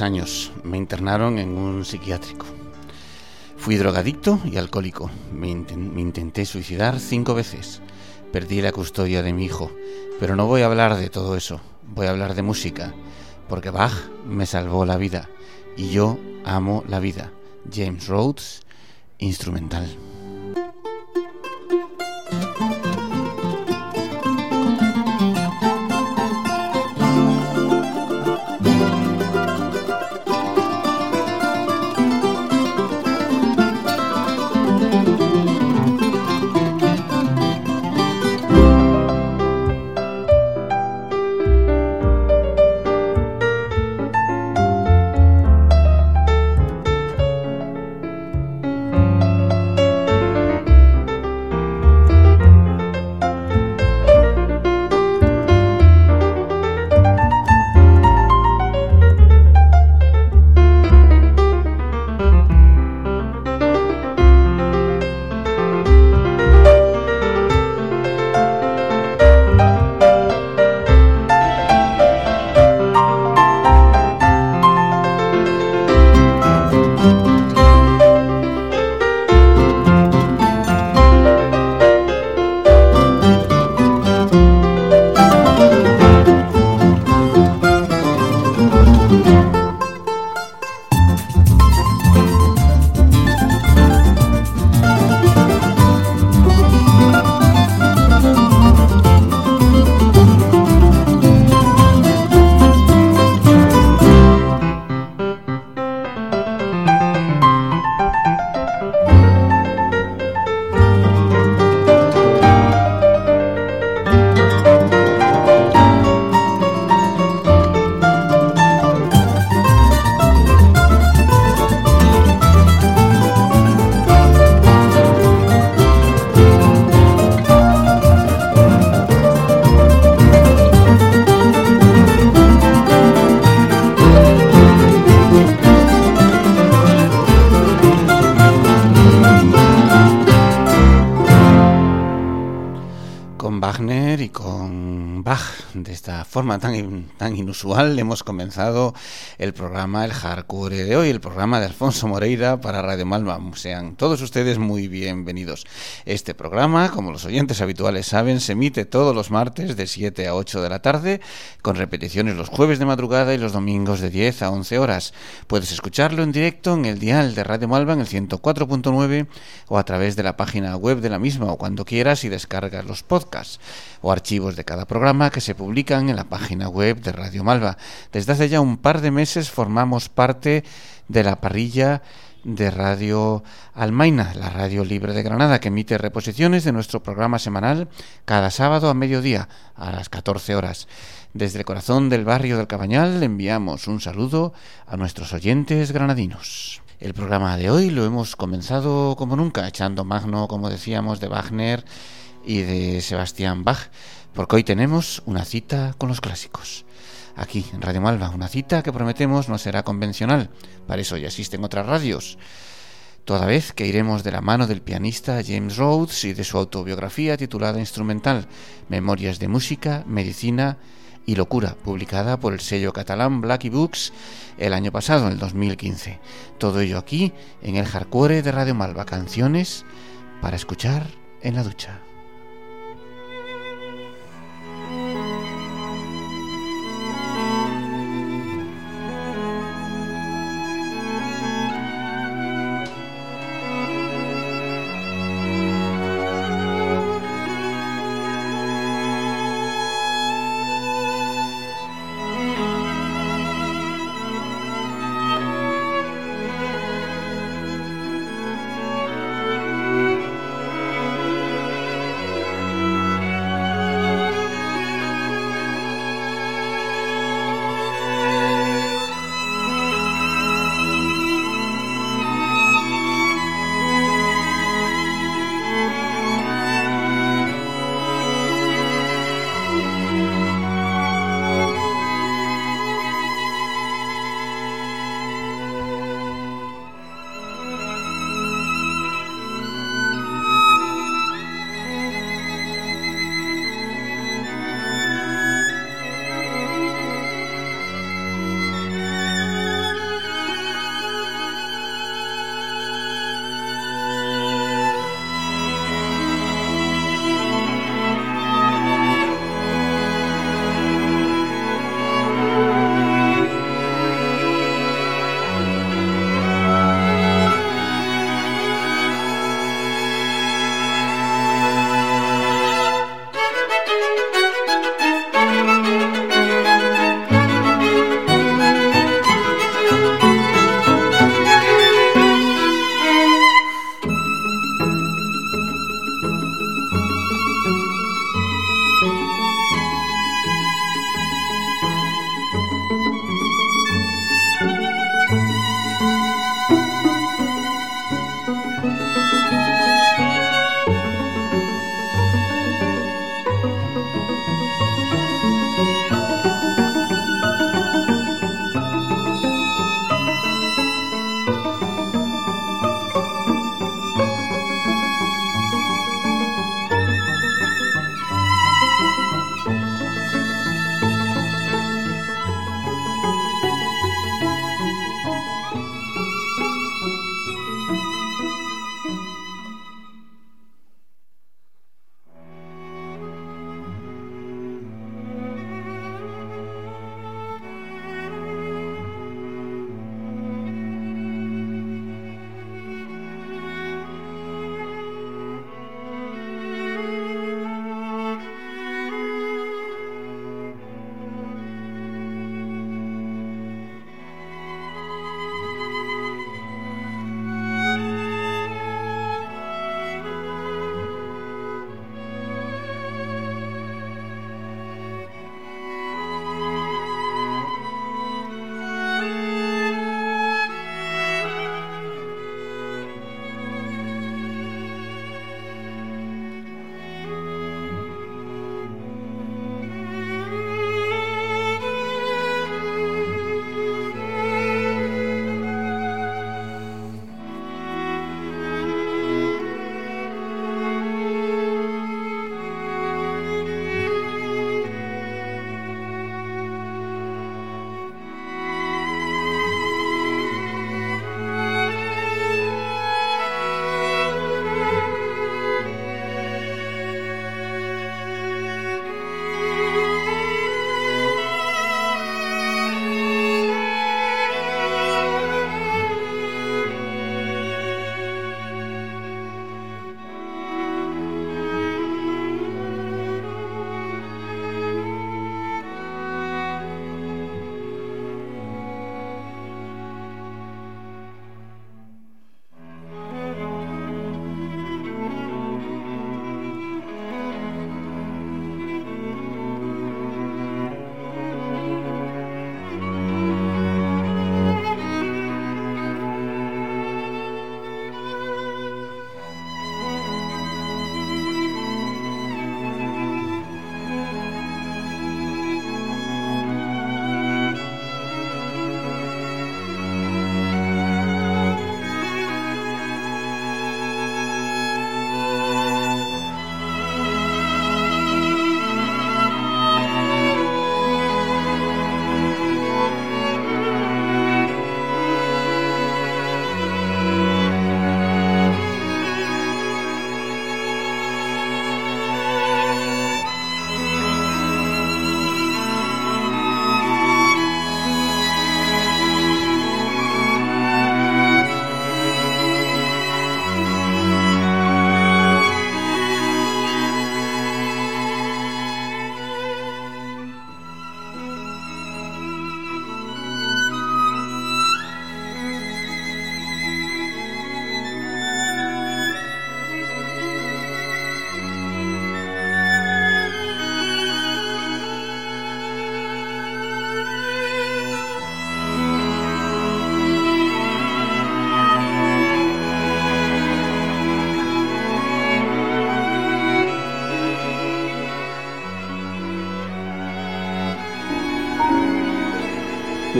Años. Me internaron en un psiquiátrico. Fui drogadicto y alcohólico. Me, intenté suicidar cinco veces. Perdí la custodia de mi hijo. Pero no voy a hablar de todo eso. Voy a hablar de música. Porque Bach me salvó la vida. Y yo amo la vida. James Rhodes, instrumental. Inusual. Hemos comenzado el programa El Hardcore de hoy, el programa de Alfonso Moreira para Radio Malva. Sean todos ustedes muy bienvenidos. Este programa, como los oyentes habituales saben, se emite todos los martes de 7 a 8 de la tarde, con repeticiones los jueves de madrugada y los domingos de 10 a 11 horas. Puedes escucharlo en directo en el dial de Radio Malva en el 104.9 o a través de la página web de la misma o cuando quieras y descargas los podcasts o archivos de cada programa que se publican en la página web de Radio Malva. Desde hace ya un par de meses formamos parte de la parrilla de Radio Almaina, la radio libre de Granada, que emite reposiciones de nuestro programa semanal cada sábado a mediodía, a las 14 horas. Desde el corazón del barrio del Cabañal enviamos un saludo a nuestros oyentes granadinos. El programa de hoy lo hemos comenzado como nunca, echando magno, como decíamos, de Wagner y de Sebastián Bach, porque hoy tenemos una cita con los clásicos. Aquí, en Radio Malva, una cita que prometemos no será convencional, para eso ya existen otras radios. Toda vez que iremos de la mano del pianista James Rhodes y de su autobiografía titulada Instrumental, Memorias de Música, Medicina y Locura, publicada por el sello catalán Blacky Books el año pasado, en el 2015. Todo ello aquí, en el hardcore de Radio Malva, canciones para escuchar en la ducha.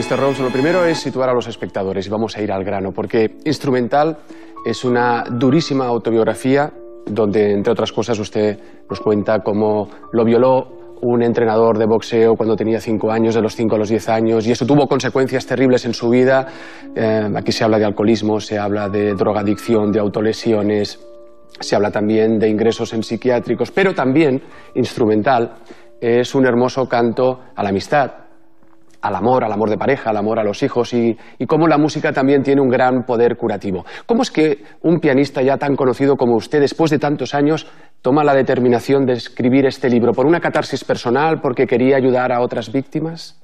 Mr. Rose, lo primero es situar a los espectadores y vamos a ir al grano, porque Instrumental es una durísima autobiografía donde, entre otras cosas, usted nos cuenta cómo lo violó un entrenador de boxeo cuando tenía cinco años, de los cinco a los diez años, y eso tuvo consecuencias terribles en su vida. Eh, aquí se habla de alcoholismo, se habla de drogadicción, de autolesiones, se habla también de ingresos en psiquiátricos, pero también instrumental es un hermoso canto a la amistad, al amor, al amor de pareja, al amor a los hijos y, cómo la música también tiene un gran poder curativo. ¿Cómo es que un pianista ya tan conocido como usted, después de tantos años, toma la determinación de escribir este libro? ¿Por una catarsis personal? ¿Porque quería ayudar a otras víctimas?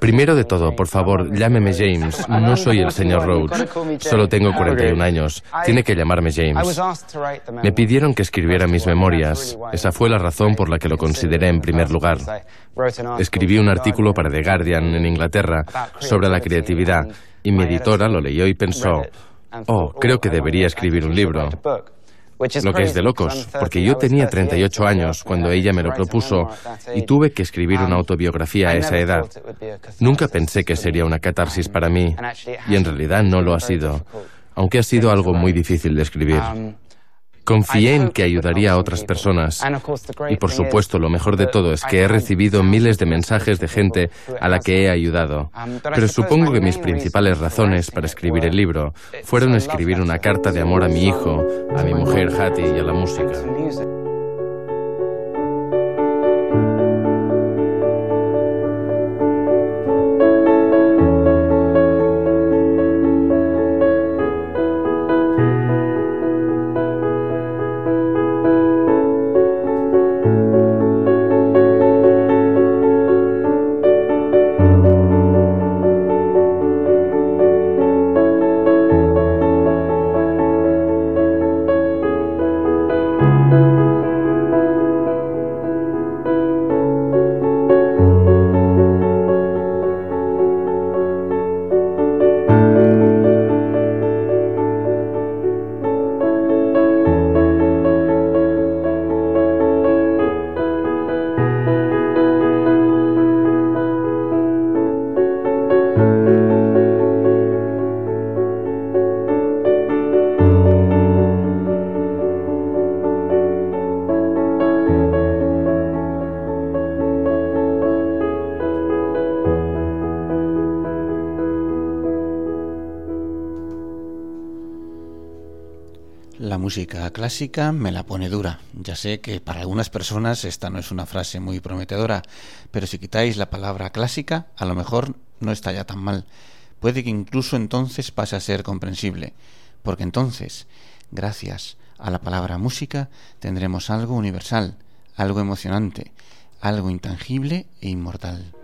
Primero de todo, por favor, llámeme James. No soy el señor Rhodes. Solo tengo 41 años. Tiene que llamarme James. Me pidieron que escribiera mis memorias. Esa fue la razón por la que lo consideré en primer lugar. Escribí un artículo para The Guardian en Inglaterra sobre la creatividad y mi editora lo leyó y pensó, oh, creo que debería escribir un libro. Lo que es de locos, porque yo tenía 38 años cuando ella me lo propuso y tuve que escribir una autobiografía a esa edad. Nunca pensé que sería una catarsis para mí y en realidad no lo ha sido, aunque ha sido algo muy difícil de escribir. Confié en que ayudaría a otras personas. Y por supuesto, lo mejor de todo es que he recibido miles de mensajes de gente a la que he ayudado. Pero supongo que mis principales razones para escribir el libro fueron escribir una carta de amor a mi hijo, a mi mujer Hattie y a la música. Clásica me la pone dura. Ya sé que para algunas personas esta no es una frase muy prometedora, pero si quitáis la palabra clásica, a lo mejor no está ya tan mal. Puede que incluso entonces pase a ser comprensible, porque entonces, gracias a la palabra música, tendremos algo universal, algo emocionante, algo intangible e inmortal.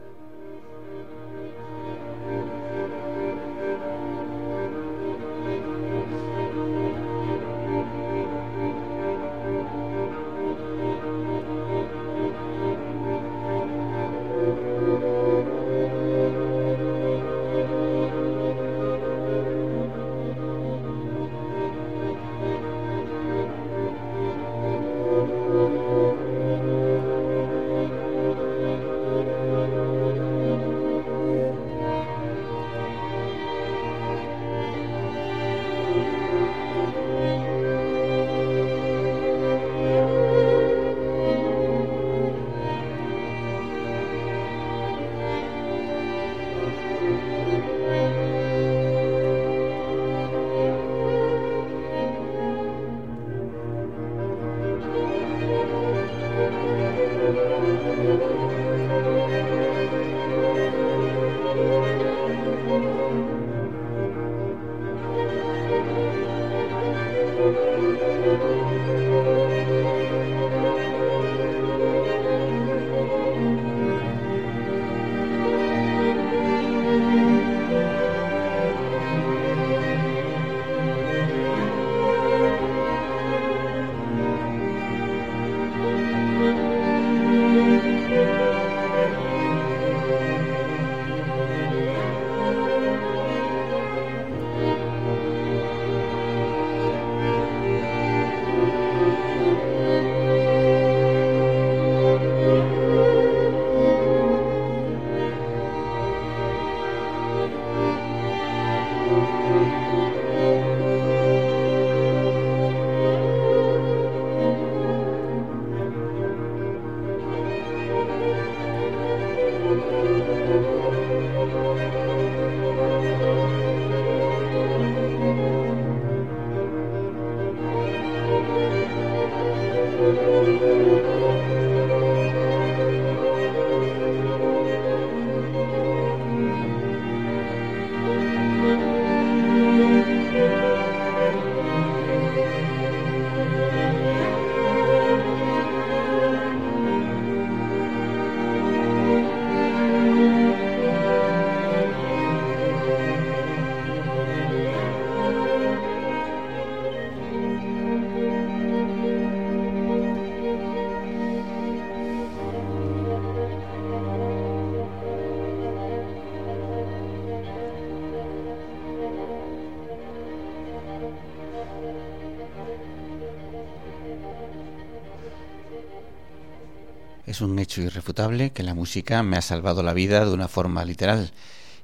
Es un hecho irrefutable que la música me ha salvado la vida de una forma literal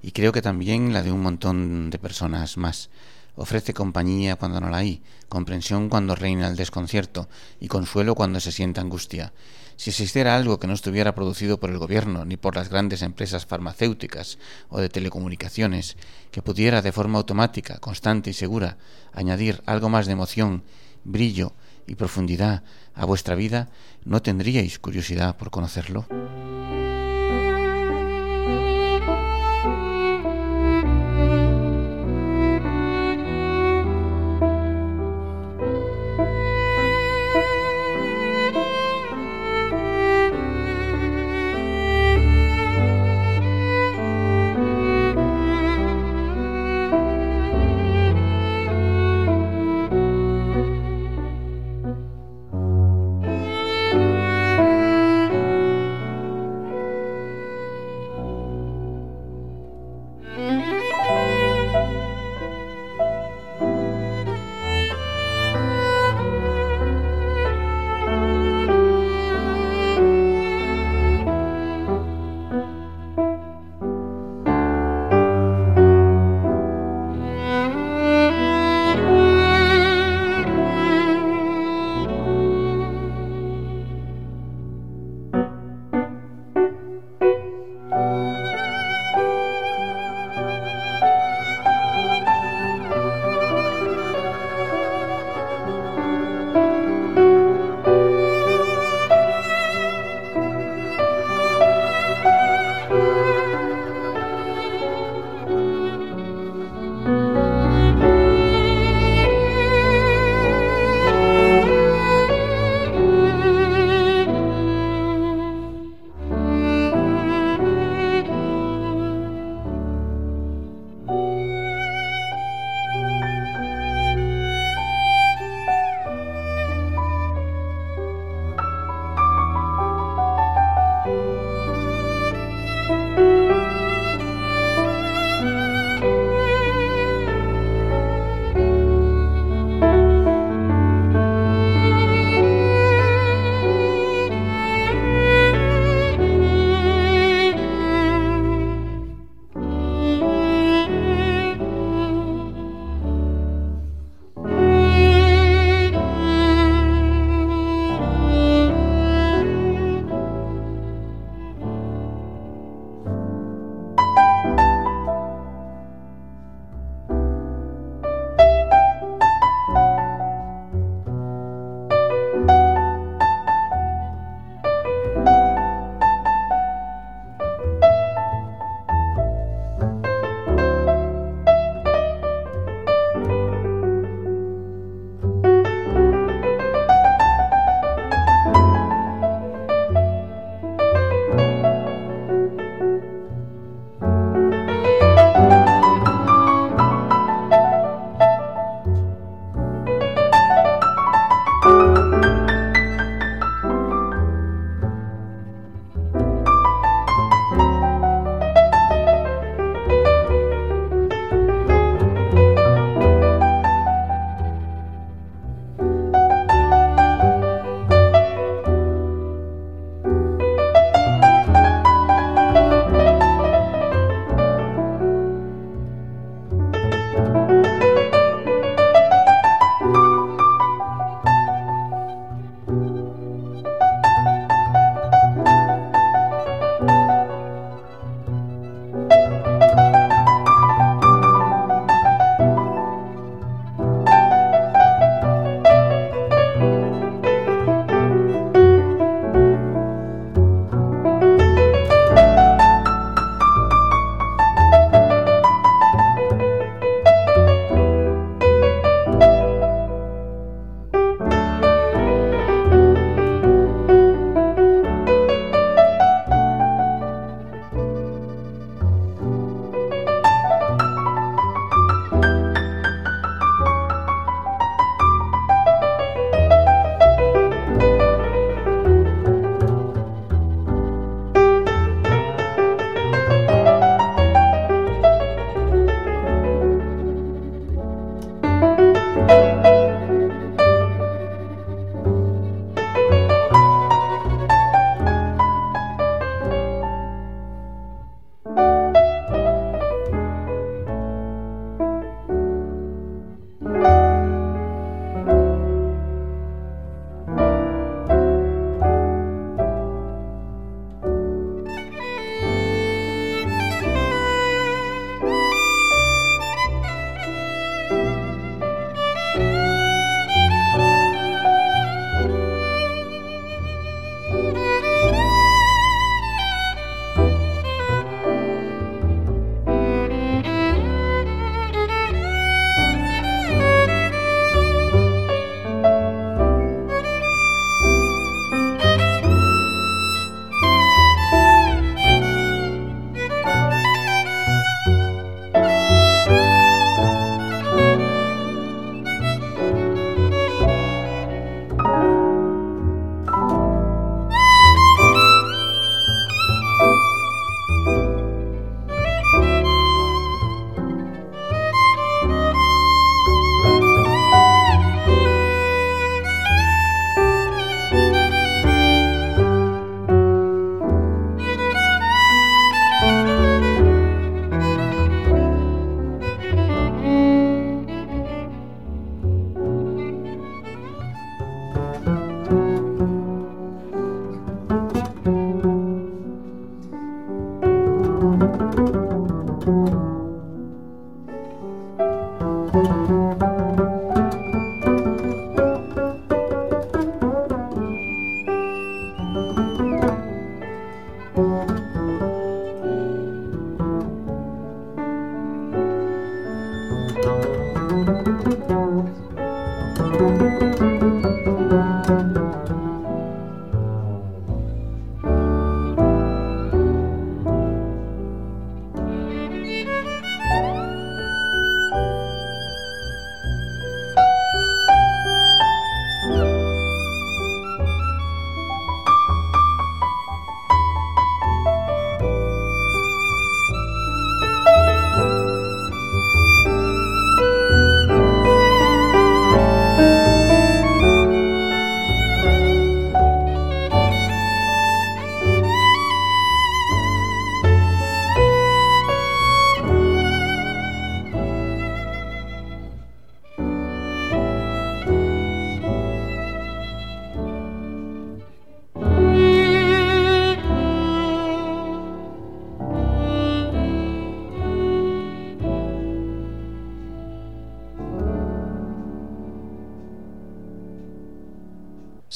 y creo que también la de un montón de personas más. Ofrece compañía cuando no la hay, comprensión cuando reina el desconcierto y consuelo cuando se siente angustia. Si existiera algo que no estuviera producido por el gobierno ni por las grandes empresas farmacéuticas o de telecomunicaciones, que pudiera de forma automática, constante y segura añadir algo más de emoción, brillo y profundidad a vuestra vida, ¿no tendríais curiosidad por conocerlo?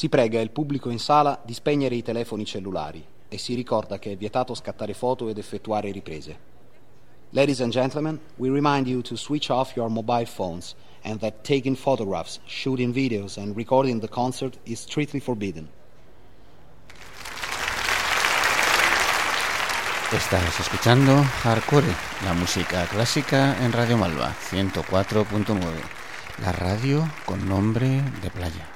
Si prega il pubblico in sala di spegnere i telefoni cellulari e si ricorda che è vietato scattare foto ed effettuare riprese. Ladies and gentlemen, we remind you to switch off your mobile phones and that taking photographs, shooting videos, and recording the concert is strictly forbidden. Estás escuchando Hardcore, la música clásica en Radio Malva 104.9, la radio con nombre de playa.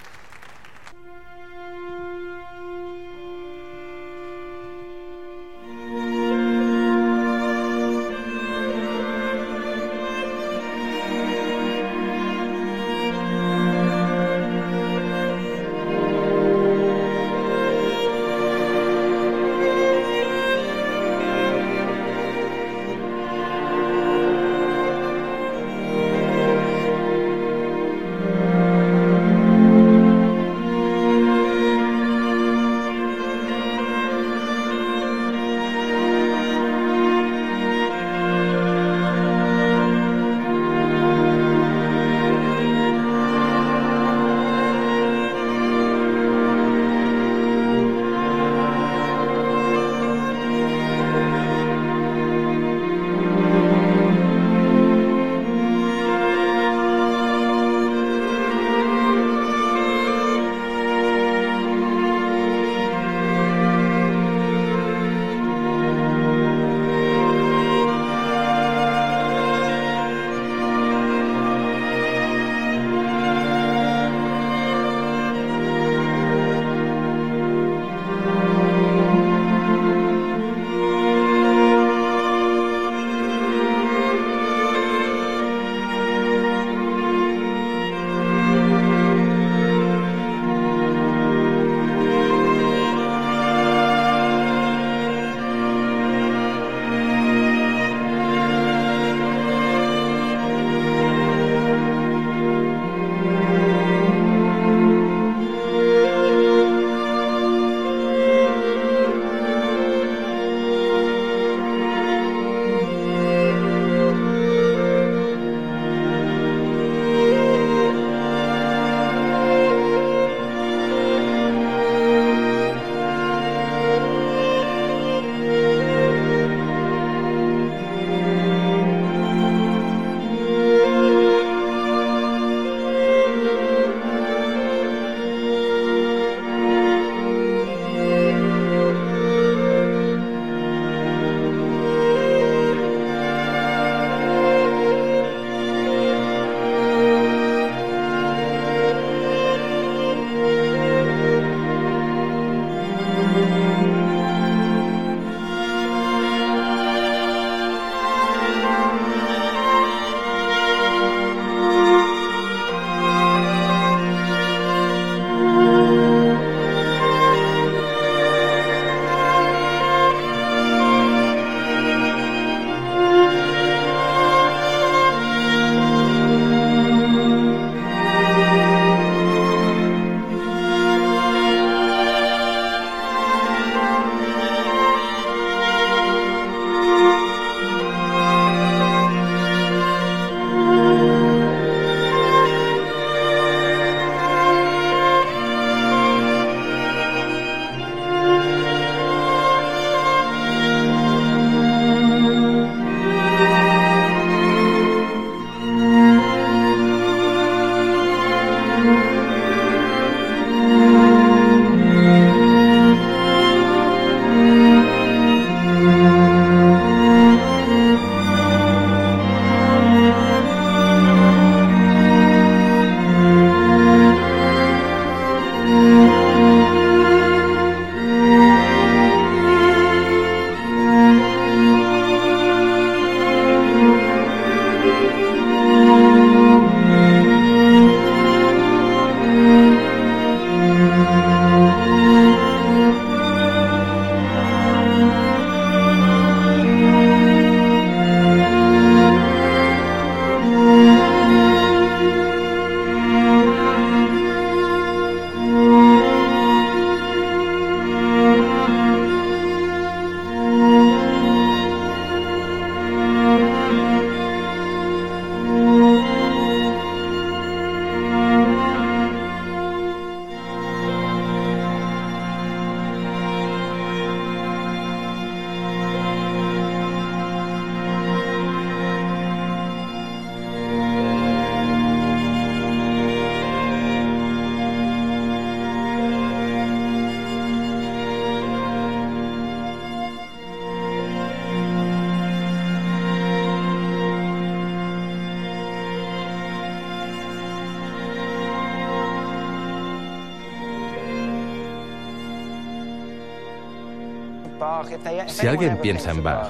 Si alguien piensa en Bach,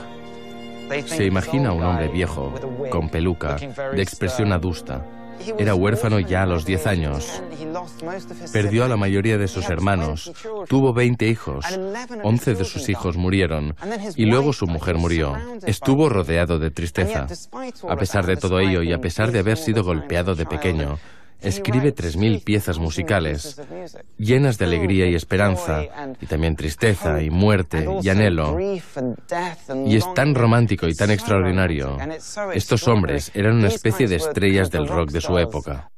se imagina a un hombre viejo, con peluca, de expresión adusta. Era huérfano ya a los 10 años. Perdió a la mayoría de sus hermanos. Tuvo 20 hijos. 11 de sus hijos murieron. Y luego su mujer murió. Estuvo rodeado de tristeza. A pesar de todo ello y a pesar de haber sido golpeado de pequeño, escribe 3.000 piezas musicales, llenas de alegría y esperanza, y también tristeza y muerte y anhelo. Y es tan romántico y tan extraordinario. Estos hombres eran una especie de estrellas del rock de su época.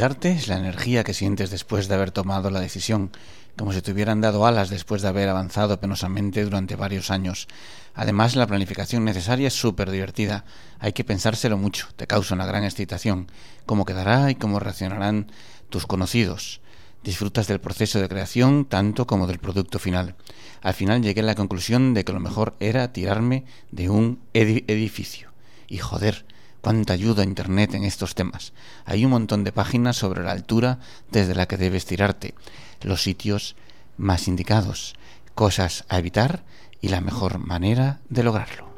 Es la energía que sientes después de haber tomado la decisión, como si te hubieran dado alas después de haber avanzado penosamente durante varios años. Además, la planificación necesaria es súper divertida. Hay que pensárselo mucho, te causa una gran excitación. Cómo quedará y cómo reaccionarán tus conocidos. Disfrutas del proceso de creación tanto como del producto final. Al final llegué a la conclusión de que lo mejor era tirarme de un edificio. Y joder, cuánta ayuda Internet en estos temas. Hay un montón de páginas sobre la altura desde la que debes tirarte, los sitios más indicados, cosas a evitar y la mejor manera de lograrlo.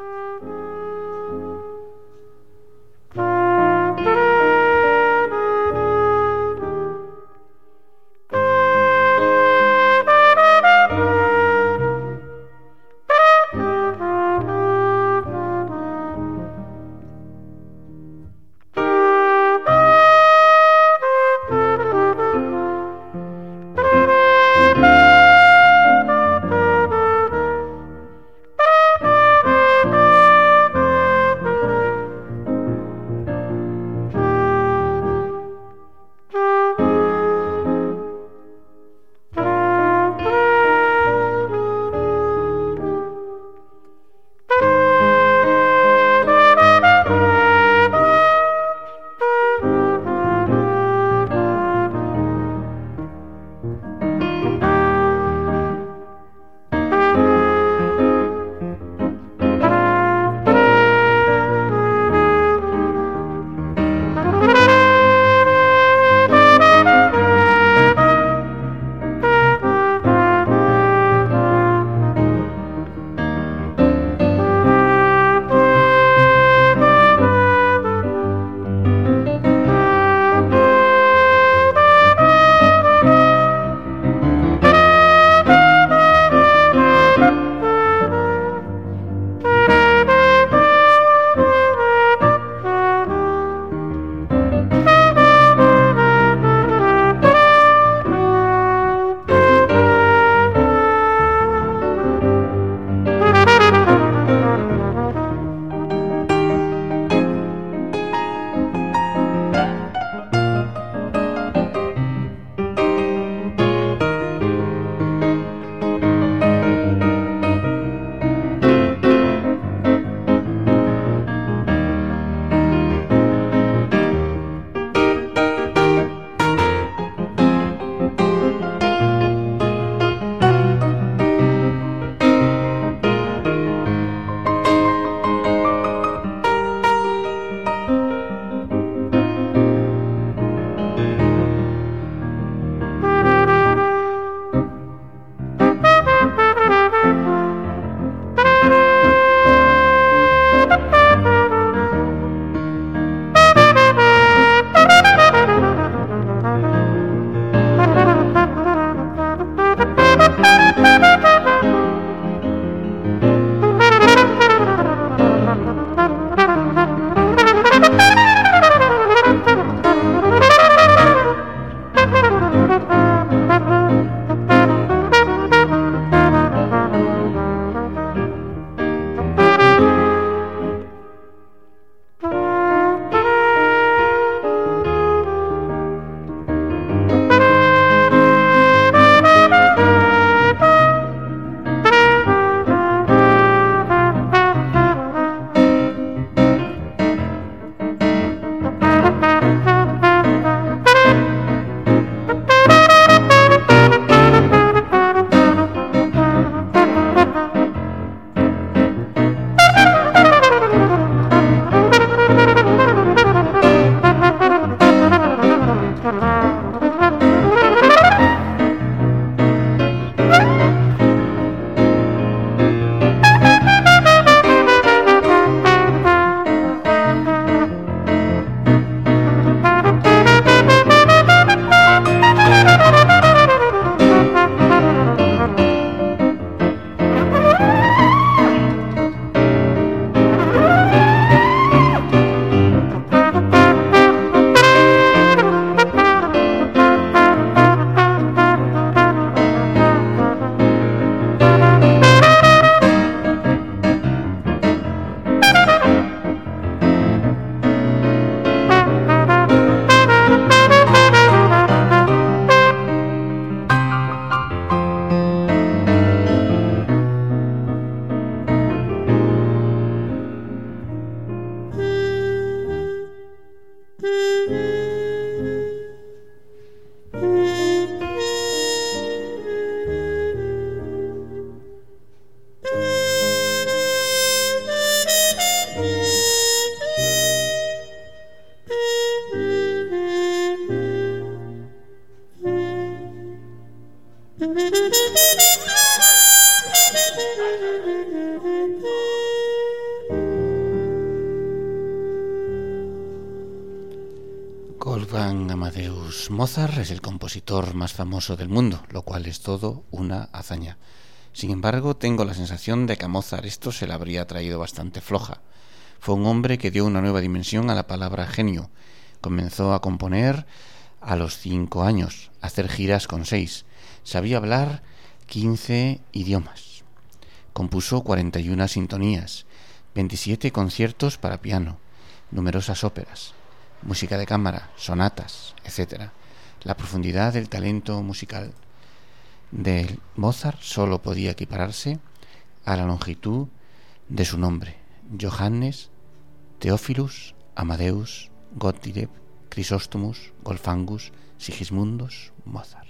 Mozart es el compositor más famoso del mundo, lo cual es todo una hazaña. Sin embargo, tengo la sensación de que a Mozart esto se le habría traído bastante floja. Fue un hombre que dio una nueva dimensión a la palabra genio. Comenzó a componer a los cinco años, a hacer giras con seis. Sabía hablar quince idiomas. Compuso 41 sintonías, 27 conciertos para piano, numerosas óperas, música de cámara, sonatas, etc. La profundidad del talento musical de Mozart solo podía equipararse a la longitud de su nombre, Johannes Theophilus Amadeus Gottlieb Chrysostomos Golfangus Sigismundus Mozart.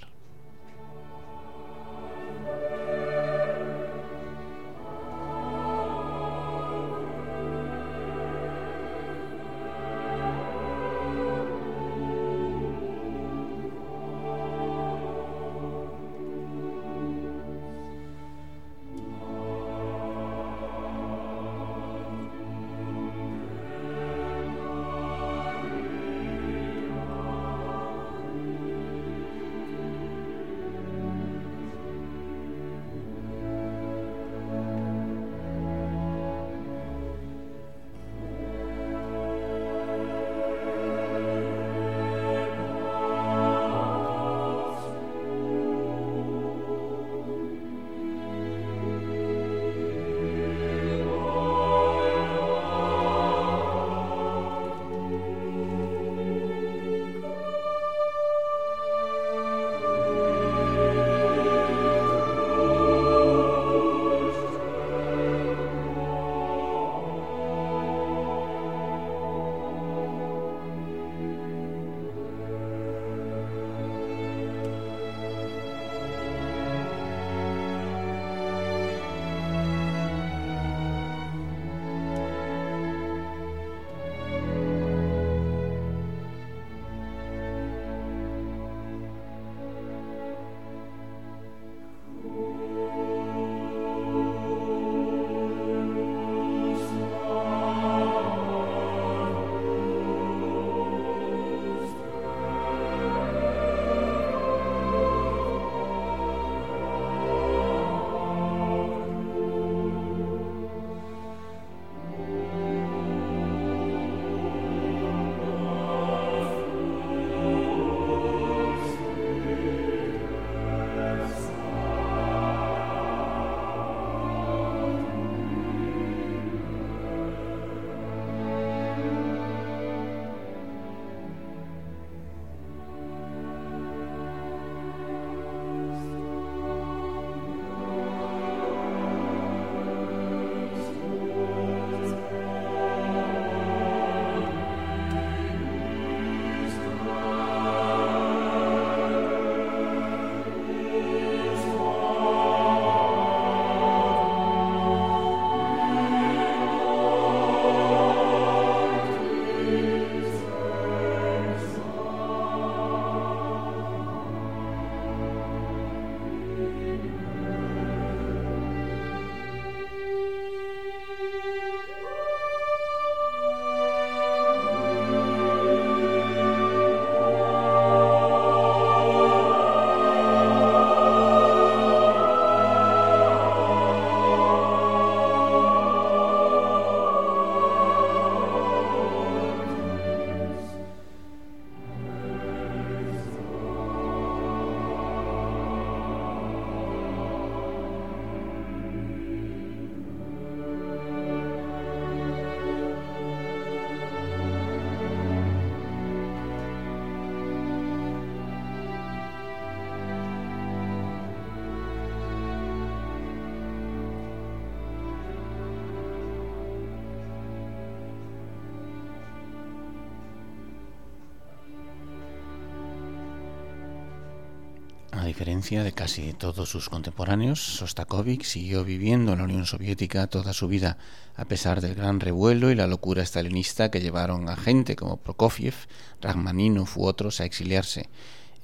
De casi todos sus contemporáneos, Sostakovich siguió viviendo en la Unión Soviética toda su vida, a pesar del gran revuelo y la locura stalinista que llevaron a gente como Prokofiev, Rachmaninov u otros a exiliarse.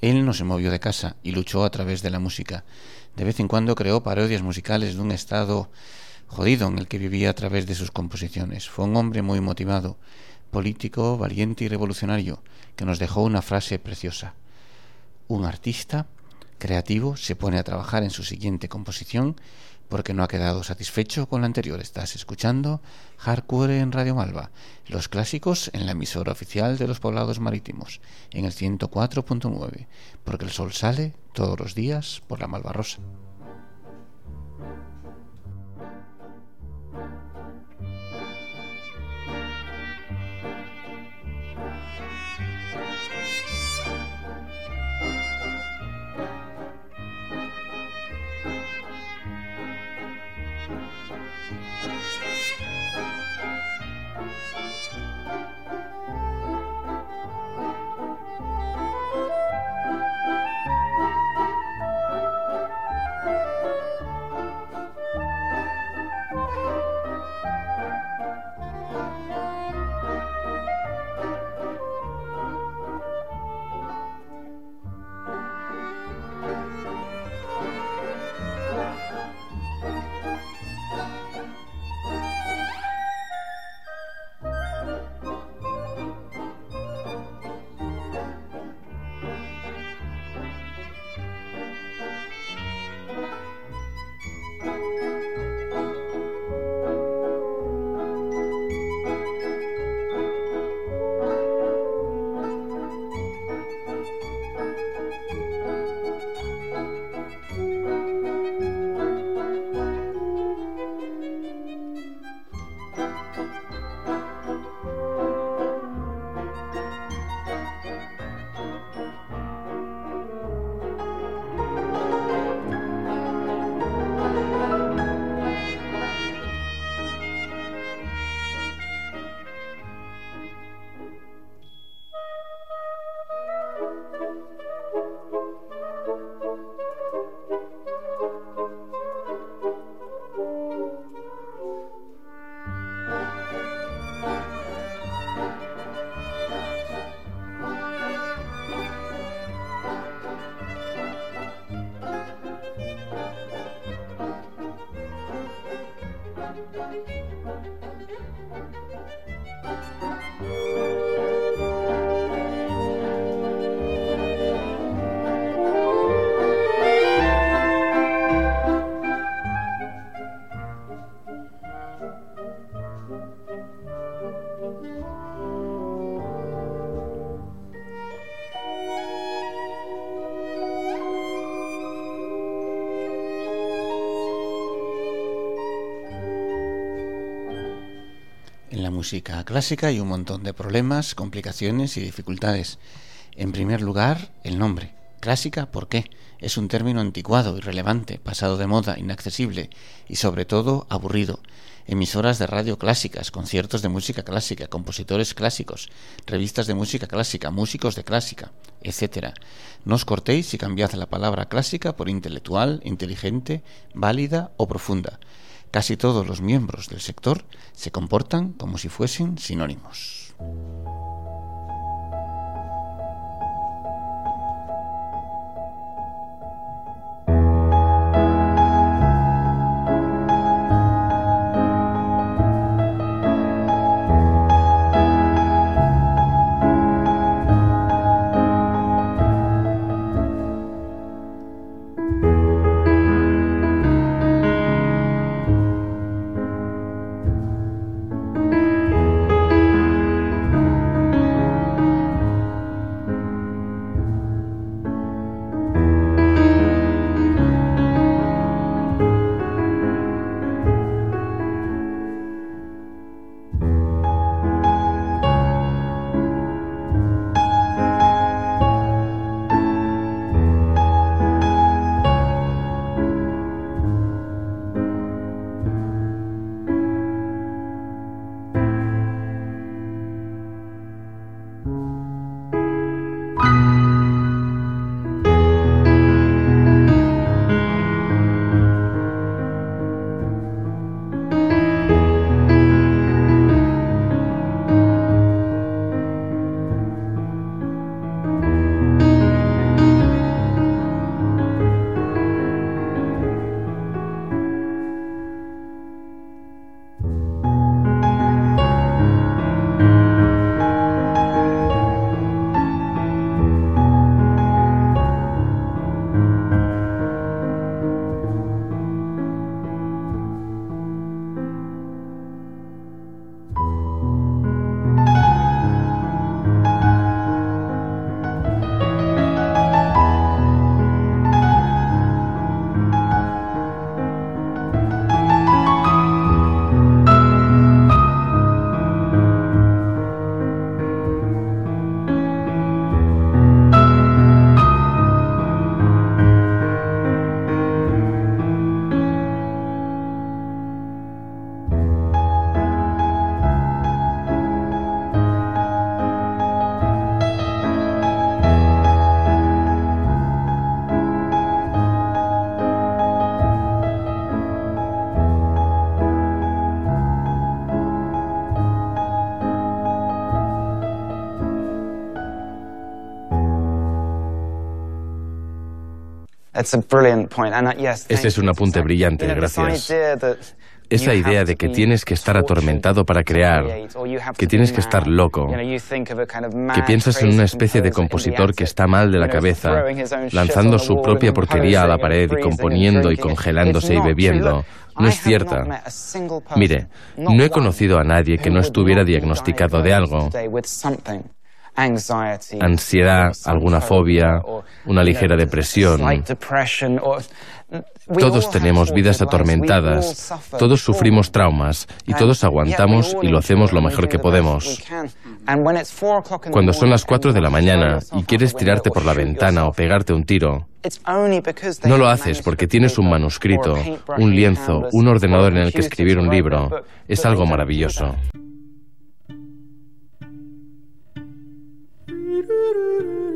Él no se movió de casa y luchó a través de la música. De vez en cuando creó parodias musicales de un estado jodido en el que vivía a través de sus composiciones. Fue un hombre muy motivado, político, valiente y revolucionario, que nos dejó una frase preciosa. Un artista creativo se pone a trabajar en su siguiente composición porque no ha quedado satisfecho con la anterior. Estás escuchando Hardcore en Radio Malva, los clásicos en la emisora oficial de los poblados marítimos, en el 104.9, porque el sol sale todos los días por la Malva Rosa. Música clásica hay un montón de problemas, complicaciones y dificultades. En primer lugar, el nombre. Clásica, ¿por qué? Es un término anticuado, irrelevante, pasado de moda, inaccesible y sobre todo aburrido. Emisoras de radio clásicas, conciertos de música clásica, compositores clásicos, revistas de música clásica, músicos de clásica, etc. No os cortéis y cambiad la palabra clásica por intelectual, inteligente, válida o profunda. Casi todos los miembros del sector se comportan como si fuesen sinónimos. Ese es un apunte brillante, gracias. Esa idea de que tienes que estar atormentado para crear, que tienes que estar loco, que piensas en una especie de compositor que está mal de la cabeza, lanzando su propia porquería a la pared y componiendo y congelándose y bebiendo, no es cierta. Mire, no he conocido a nadie que no estuviera diagnosticado de algo ansiedad, alguna fobia, una ligera depresión. Todos tenemos vidas atormentadas, todos sufrimos traumas y todos aguantamos y lo hacemos lo mejor que podemos. Cuando son las 4 de la mañana y quieres tirarte por la ventana o pegarte un tiro, no lo haces porque tienes un manuscrito, un lienzo, un ordenador en el que escribir un libro. Es algo maravilloso. Pero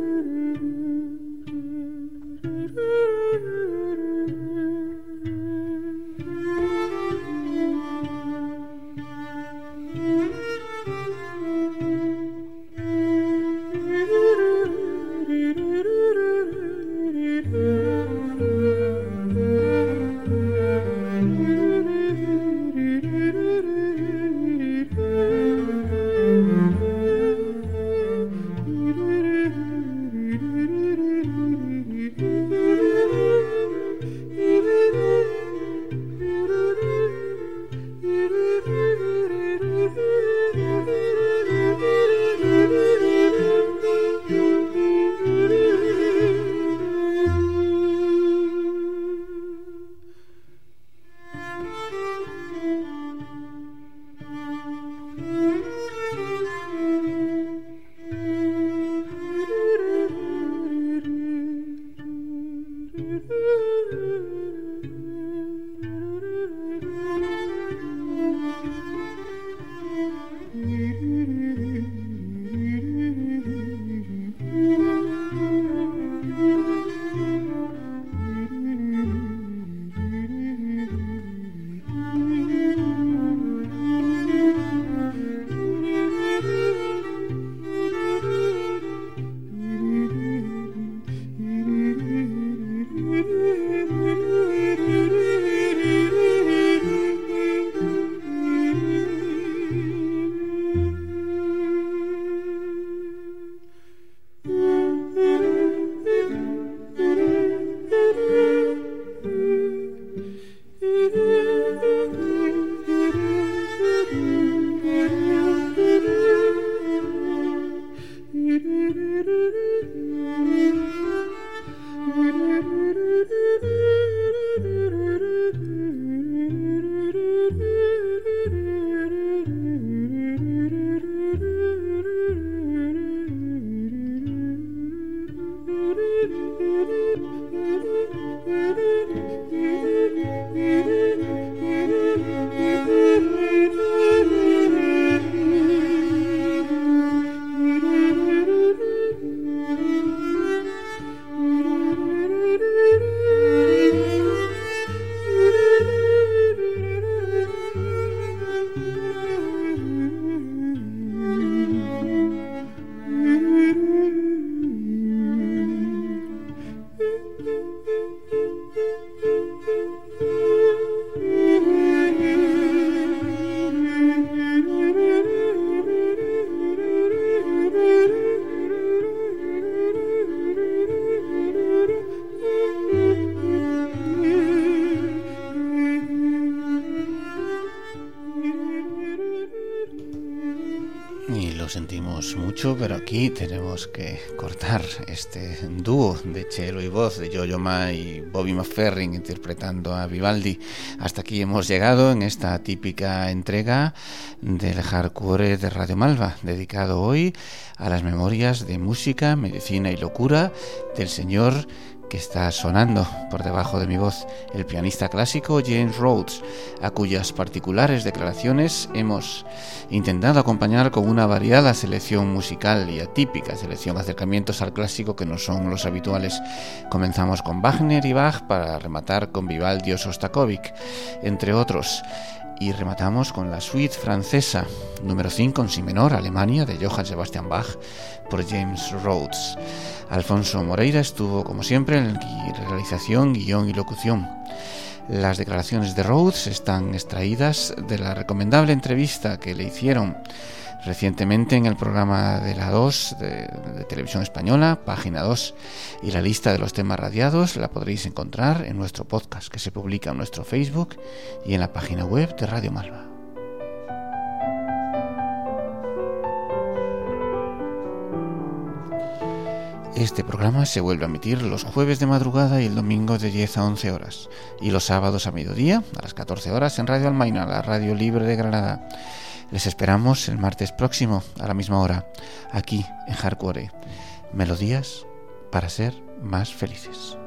aquí tenemos que cortar este dúo de cello y voz de Jojo Ma y Bobby McFerrin interpretando a Vivaldi. Hasta aquí hemos llegado en esta típica entrega del hardcore de Radio Malva, dedicado hoy a las memorias de música, medicina y locura del señor que está sonando por debajo de mi voz, el pianista clásico James Rhodes, a cuyas particulares declaraciones hemos intentado acompañar con una variada selección musical y atípica selección acercamientos al clásico que no son los habituales. Comenzamos con Wagner y Bach para rematar con Vivaldi o Sostakovic, entre otros. Y rematamos con la suite francesa, número 5 en si menor, Alemania, de Johann Sebastian Bach, por James Rhodes. Alfonso Moreira estuvo, como siempre, en realización, guion y locución. Las declaraciones de Rhodes están extraídas de la recomendable entrevista que le hicieron recientemente en el programa de la 2 de, Televisión Española, página 2, y la lista de los temas radiados la podréis encontrar en nuestro podcast que se publica en nuestro Facebook y en la página web de Radio Malva. Este programa se vuelve a emitir los jueves de madrugada y el domingo de 10 a 11 horas, y los sábados a mediodía, a las 14 horas, en Radio Almaina, la radio libre de Granada. Les esperamos el martes próximo, a la misma hora, aquí en Hardcore. Melodías para ser más felices.